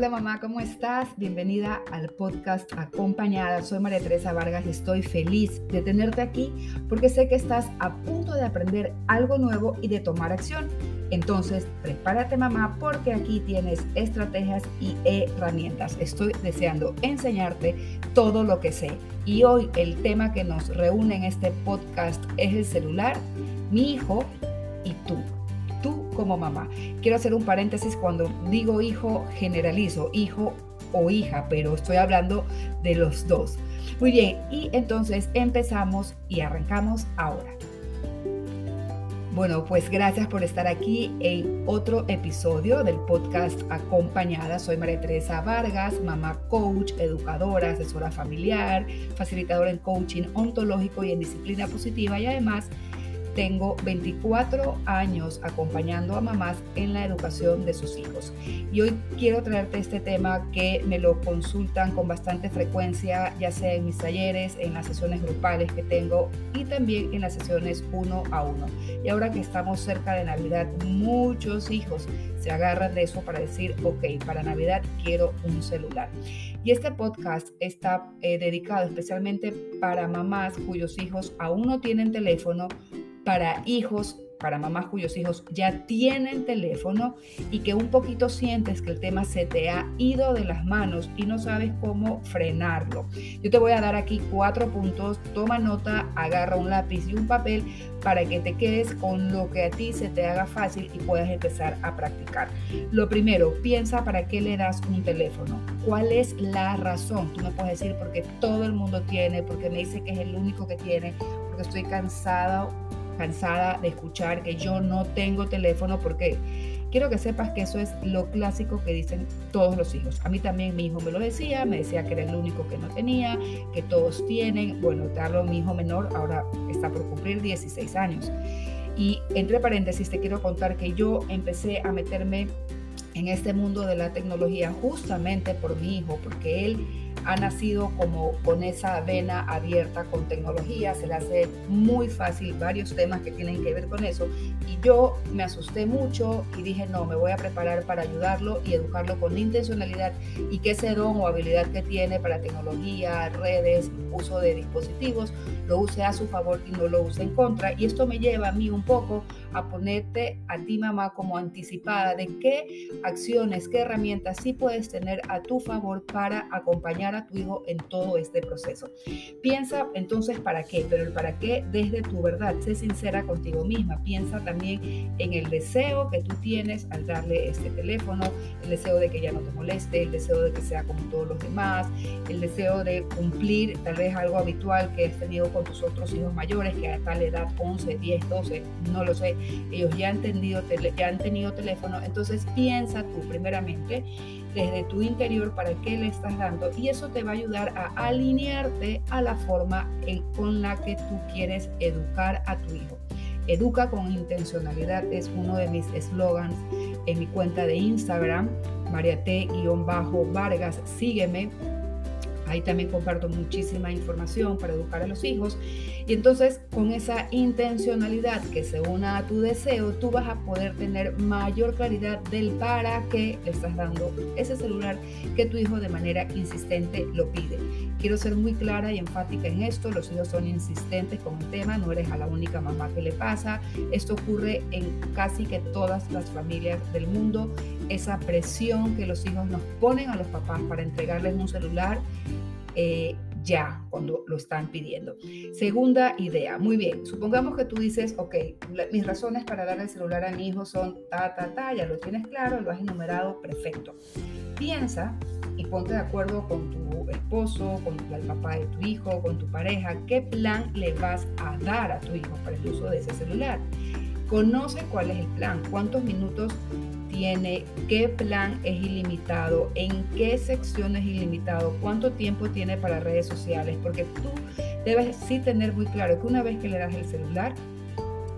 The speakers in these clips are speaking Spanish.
Hola mamá, ¿cómo estás? Bienvenida al podcast Acompañada. Soy María Teresa Vargas y estoy feliz de tenerte aquí porque sé que estás a punto de aprender algo nuevo y de tomar acción. Entonces, prepárate mamá porque aquí tienes estrategias y herramientas. Estoy deseando enseñarte todo lo que sé. Y hoy el tema que nos reúne en este podcast es el celular, mi hijo y tú como mamá. Quiero hacer un paréntesis cuando digo hijo, generalizo, hijo o hija, pero estoy hablando de los dos. Muy bien, y entonces empezamos y arrancamos ahora. Bueno, pues gracias por estar aquí en otro episodio del podcast Acompañada. Soy María Teresa Vargas, mamá coach, educadora, asesora familiar, facilitadora en coaching ontológico y en disciplina positiva y además tengo 24 años acompañando a mamás en la educación de sus hijos. Y hoy quiero traerte este tema que me lo consultan con bastante frecuencia, ya sea en mis talleres, en las sesiones grupales que tengo y también en las sesiones uno a uno. Y ahora que estamos cerca de Navidad, muchos hijos se agarran de eso para decir, ok, para Navidad quiero un celular. Y este podcast está eh, dedicado especialmente para mamás cuyos hijos aún no tienen teléfono para hijos, para mamás cuyos hijos ya tienen teléfono y que un poquito sientes que el tema se te ha ido de las manos y no sabes cómo frenarlo. Yo te voy a dar aquí cuatro puntos, toma nota, agarra un lápiz y un papel para que te quedes con lo que a ti se te haga fácil y puedas empezar a practicar. Lo primero, piensa para qué le das un teléfono. ¿Cuál es la razón? Tú me puedes decir porque todo el mundo tiene, porque me dice que es el único que tiene, porque estoy cansada cansada de escuchar que yo no tengo teléfono porque quiero que sepas que eso es lo clásico que dicen todos los hijos. A mí también mi hijo me lo decía, me decía que era el único que no tenía, que todos tienen. Bueno, te mi hijo menor, ahora está por cumplir 16 años. Y entre paréntesis te quiero contar que yo empecé a meterme en este mundo de la tecnología justamente por mi hijo, porque él ha nacido como con esa vena abierta con tecnología, se le hace muy fácil varios temas que tienen que ver con eso. Y yo me asusté mucho y dije, no, me voy a preparar para ayudarlo y educarlo con intencionalidad y que ese don o habilidad que tiene para tecnología, redes, uso de dispositivos, lo use a su favor y no lo use en contra. Y esto me lleva a mí un poco a ponerte a ti mamá como anticipada de qué acciones, qué herramientas sí puedes tener a tu favor para acompañar a tu hijo en todo este proceso. Piensa entonces para qué, pero el para qué desde tu verdad. Sé sincera contigo misma. Piensa también en el deseo que tú tienes al darle este teléfono, el deseo de que ya no te moleste, el deseo de que sea como todos los demás, el deseo de cumplir tal vez algo habitual que has tenido con tus otros hijos mayores, que a tal edad, 11, 10, 12, no lo sé, ellos ya han, tenido, ya han tenido teléfono. Entonces piensa tú primeramente desde tu interior para qué le estás dando y eso te va a ayudar a alinearte a la forma en, con la que tú quieres educar a tu hijo. Educa con intencionalidad es uno de mis eslogans en mi cuenta de Instagram, mariate-vargas, sígueme Ahí también comparto muchísima información para educar a los hijos. Y entonces con esa intencionalidad que se una a tu deseo, tú vas a poder tener mayor claridad del para qué le estás dando ese celular que tu hijo de manera insistente lo pide. Quiero ser muy clara y enfática en esto. Los hijos son insistentes con el tema, no eres a la única mamá que le pasa. Esto ocurre en casi que todas las familias del mundo. Esa presión que los hijos nos ponen a los papás para entregarles un celular eh, ya cuando lo están pidiendo. Segunda idea, muy bien, supongamos que tú dices, ok, mis razones para darle el celular a mi hijo son ta, ta, ta, ya lo tienes claro, lo has enumerado, perfecto. Piensa y ponte de acuerdo con tu esposo, con el papá de tu hijo, con tu pareja, qué plan le vas a dar a tu hijo para el uso de ese celular. Conoce cuál es el plan, cuántos minutos qué plan es ilimitado, en qué sección es ilimitado, cuánto tiempo tiene para redes sociales, porque tú debes sí tener muy claro que una vez que le das el celular,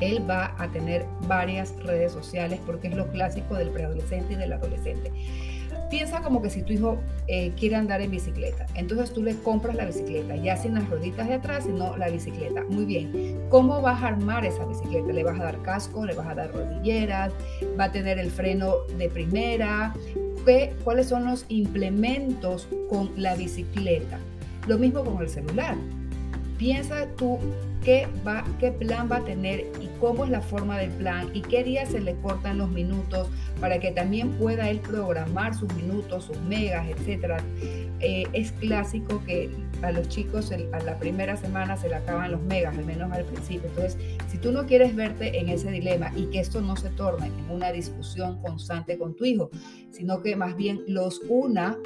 él va a tener varias redes sociales porque es lo clásico del preadolescente y del adolescente. Piensa como que si tu hijo eh, quiere andar en bicicleta, entonces tú le compras la bicicleta, ya sin las rueditas de atrás, sino la bicicleta. Muy bien, ¿cómo vas a armar esa bicicleta? ¿Le vas a dar casco? ¿Le vas a dar rodilleras? ¿Va a tener el freno de primera? ¿Qué, ¿Cuáles son los implementos con la bicicleta? Lo mismo con el celular. Piensa tú qué, va, qué plan va a tener y cómo es la forma del plan y qué día se le cortan los minutos para que también pueda él programar sus minutos, sus megas, etc. Eh, es clásico que a los chicos a la primera semana se le acaban los megas, al menos al principio. Entonces, si tú no quieres verte en ese dilema y que esto no se torne en una discusión constante con tu hijo, sino que más bien los una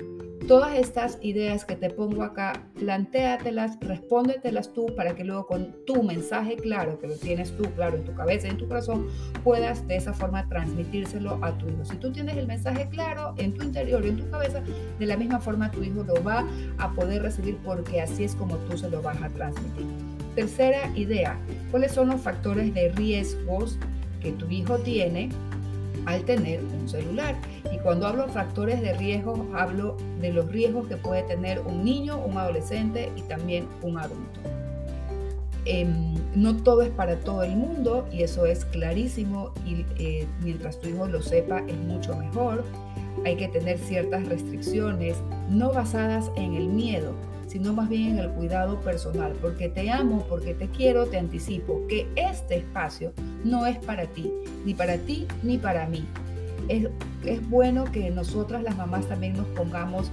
Todas estas ideas que te pongo acá, plantéatelas, respóndetelas tú para que luego con tu mensaje claro, que lo tienes tú claro en tu cabeza y en tu corazón, puedas de esa forma transmitírselo a tu hijo. Si tú tienes el mensaje claro en tu interior en tu cabeza, de la misma forma tu hijo lo va a poder recibir porque así es como tú se lo vas a transmitir. Tercera idea, ¿cuáles son los factores de riesgos que tu hijo tiene al tener un celular. Y cuando hablo de factores de riesgo, hablo de los riesgos que puede tener un niño, un adolescente y también un adulto. Em, no todo es para todo el mundo y eso es clarísimo y eh, mientras tu hijo lo sepa es mucho mejor. Hay que tener ciertas restricciones no basadas en el miedo, sino más bien en el cuidado personal, porque te amo, porque te quiero, te anticipo que este espacio no es para ti, ni para ti ni para mí. Es, es bueno que nosotras las mamás también nos pongamos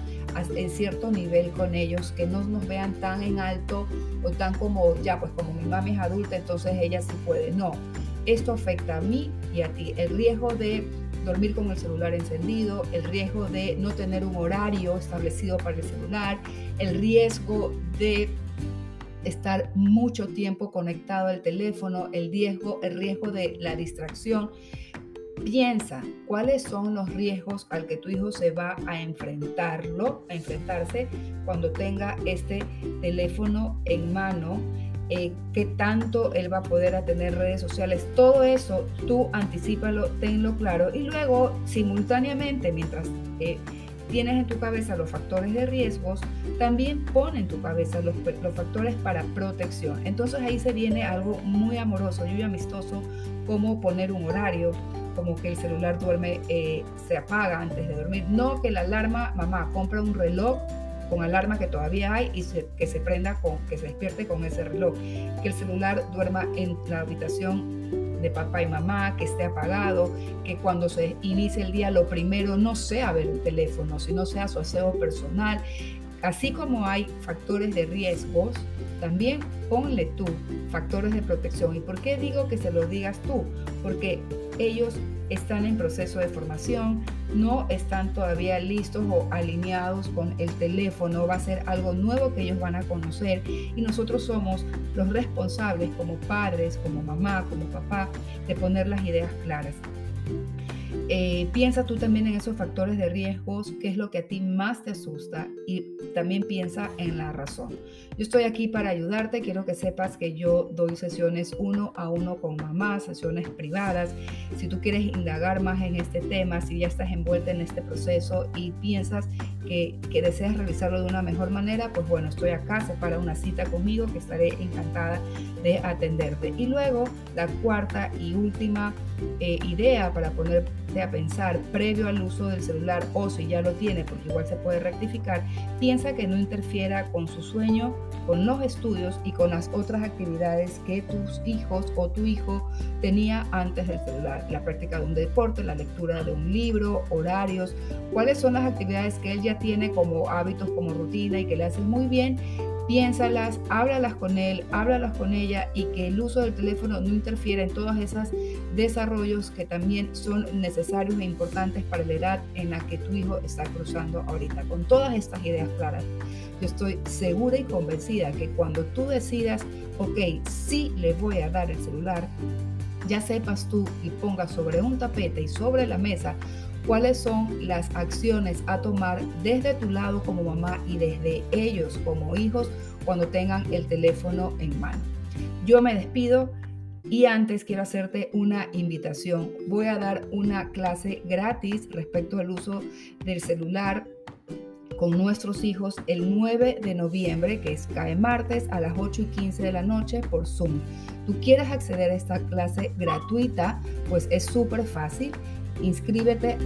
en cierto nivel con ellos, que no nos vean tan en alto o tan como, ya, pues como mi mami es adulta, entonces ella sí puede. No, esto afecta a mí y a ti. El riesgo de dormir con el celular encendido, el riesgo de no tener un horario establecido para el celular, el riesgo de estar mucho tiempo conectado al teléfono, el riesgo, el riesgo de la distracción. Piensa cuáles son los riesgos al que tu hijo se va a enfrentarlo, a enfrentarse cuando tenga este teléfono en mano eh, qué tanto él va a poder tener redes sociales. Todo eso tú anticipalo, tenlo claro y luego simultáneamente mientras eh, tienes en tu cabeza los factores de riesgos, también pon en tu cabeza los, factores para protección. Entonces ahí se viene algo muy amoroso y amistoso como poner un horario, como que el celular duerme, eh, se apaga antes de dormir. No que la alarma, mamá, compra un reloj con alarma que todavía hay y que se prenda con, que se despierte con ese reloj. Que el celular duerma en la habitación de papá y mamá, que esté apagado, que cuando se inicie el día lo primero no sea ver el teléfono, sino sea su aseo personal. Así como hay factores de riesgos, también ponle tú factores de protección. ¿Y por qué digo que se lo digas tú? Porque ellos están en proceso de formación, no están todavía listos o alineados con el teléfono, va a ser algo nuevo que ellos van a conocer y nosotros somos los responsables como padres, como mamá, como papá, de poner las ideas claras. Eh, piensa tú también en esos factores de riesgos, qué es lo que a ti más te asusta y también piensa en la razón. Yo estoy aquí para ayudarte, quiero que sepas que yo doy sesiones uno a uno con mamás, sesiones privadas. Si tú quieres indagar más en este tema, si ya estás envuelta en este proceso y piensas que, que deseas realizarlo de una mejor manera, pues bueno, estoy acá, separa una cita conmigo que estaré encantada de atenderte. Y luego, la cuarta y última eh, idea para ponerte a pensar previo al uso del celular o si ya lo tiene, porque igual se puede rectificar, piensa que no interfiera con su sueño, con los estudios y con las otras actividades que tus hijos o tu hijo tenía antes del celular. La práctica de un deporte, la lectura de un libro, horarios, cuáles son las actividades que él ya tiene como hábitos, como rutina y que le hacen muy bien piénsalas, háblalas con él, háblalas con ella y que el uso del teléfono no interfiera en todos esos desarrollos que también son necesarios e importantes para la edad en la que tu hijo está cruzando ahorita. Con todas estas ideas claras, yo estoy segura y convencida que cuando tú decidas, ok, sí le voy a dar el celular, ya sepas tú y pongas sobre un tapete y sobre la mesa cuáles son las acciones a tomar desde tu lado como mamá y desde ellos como hijos cuando tengan el teléfono en mano. Yo me despido y antes quiero hacerte una invitación. Voy a dar una clase gratis respecto al uso del celular con nuestros hijos el 9 de noviembre, que es cae martes a las 8 y 15 de la noche por Zoom. Tú quieres acceder a esta clase gratuita, pues es súper fácil. Inscríbete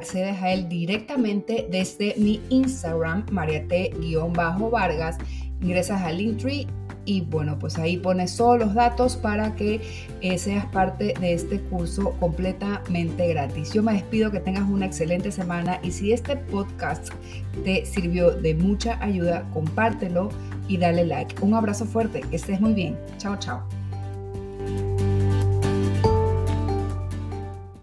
accedes a él directamente desde mi Instagram, mariate-vargas. Ingresas al Linktree y bueno, pues ahí pones todos los datos para que eh, seas parte de este curso completamente gratis. Yo me despido, que tengas una excelente semana y si este podcast te sirvió de mucha ayuda, compártelo y dale like. Un abrazo fuerte, que estés muy bien. Chao, chao.